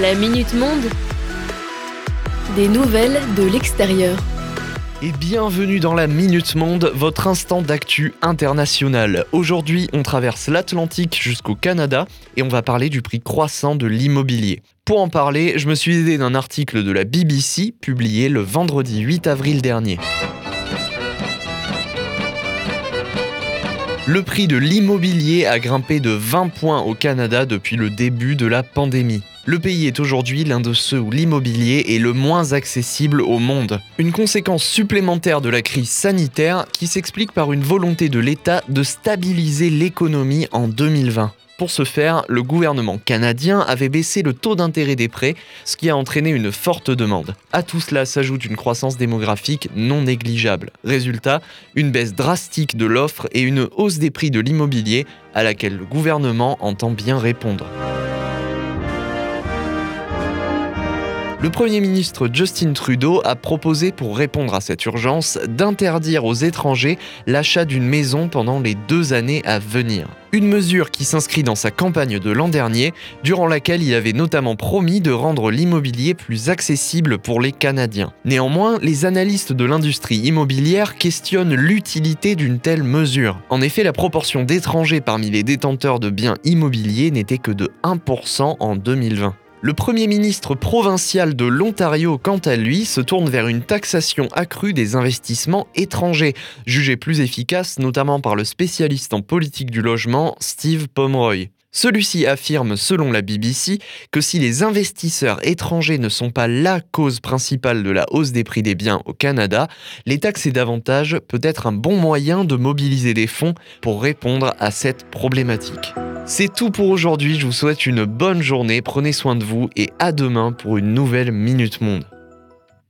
La Minute Monde. Des nouvelles de l'extérieur. Et bienvenue dans la Minute Monde, votre instant d'actu international. Aujourd'hui, on traverse l'Atlantique jusqu'au Canada et on va parler du prix croissant de l'immobilier. Pour en parler, je me suis aidé d'un article de la BBC publié le vendredi 8 avril dernier. Le prix de l'immobilier a grimpé de 20 points au Canada depuis le début de la pandémie. Le pays est aujourd'hui l'un de ceux où l'immobilier est le moins accessible au monde. Une conséquence supplémentaire de la crise sanitaire qui s'explique par une volonté de l'État de stabiliser l'économie en 2020. Pour ce faire, le gouvernement canadien avait baissé le taux d'intérêt des prêts, ce qui a entraîné une forte demande. À tout cela s'ajoute une croissance démographique non négligeable. Résultat, une baisse drastique de l'offre et une hausse des prix de l'immobilier à laquelle le gouvernement entend bien répondre. Le Premier ministre Justin Trudeau a proposé pour répondre à cette urgence d'interdire aux étrangers l'achat d'une maison pendant les deux années à venir. Une mesure qui s'inscrit dans sa campagne de l'an dernier, durant laquelle il avait notamment promis de rendre l'immobilier plus accessible pour les Canadiens. Néanmoins, les analystes de l'industrie immobilière questionnent l'utilité d'une telle mesure. En effet, la proportion d'étrangers parmi les détenteurs de biens immobiliers n'était que de 1% en 2020. Le Premier ministre provincial de l'Ontario, quant à lui, se tourne vers une taxation accrue des investissements étrangers, jugée plus efficace notamment par le spécialiste en politique du logement Steve Pomeroy. Celui-ci affirme, selon la BBC, que si les investisseurs étrangers ne sont pas la cause principale de la hausse des prix des biens au Canada, les taxes et davantage peut être un bon moyen de mobiliser des fonds pour répondre à cette problématique. C'est tout pour aujourd'hui, je vous souhaite une bonne journée, prenez soin de vous et à demain pour une nouvelle Minute Monde.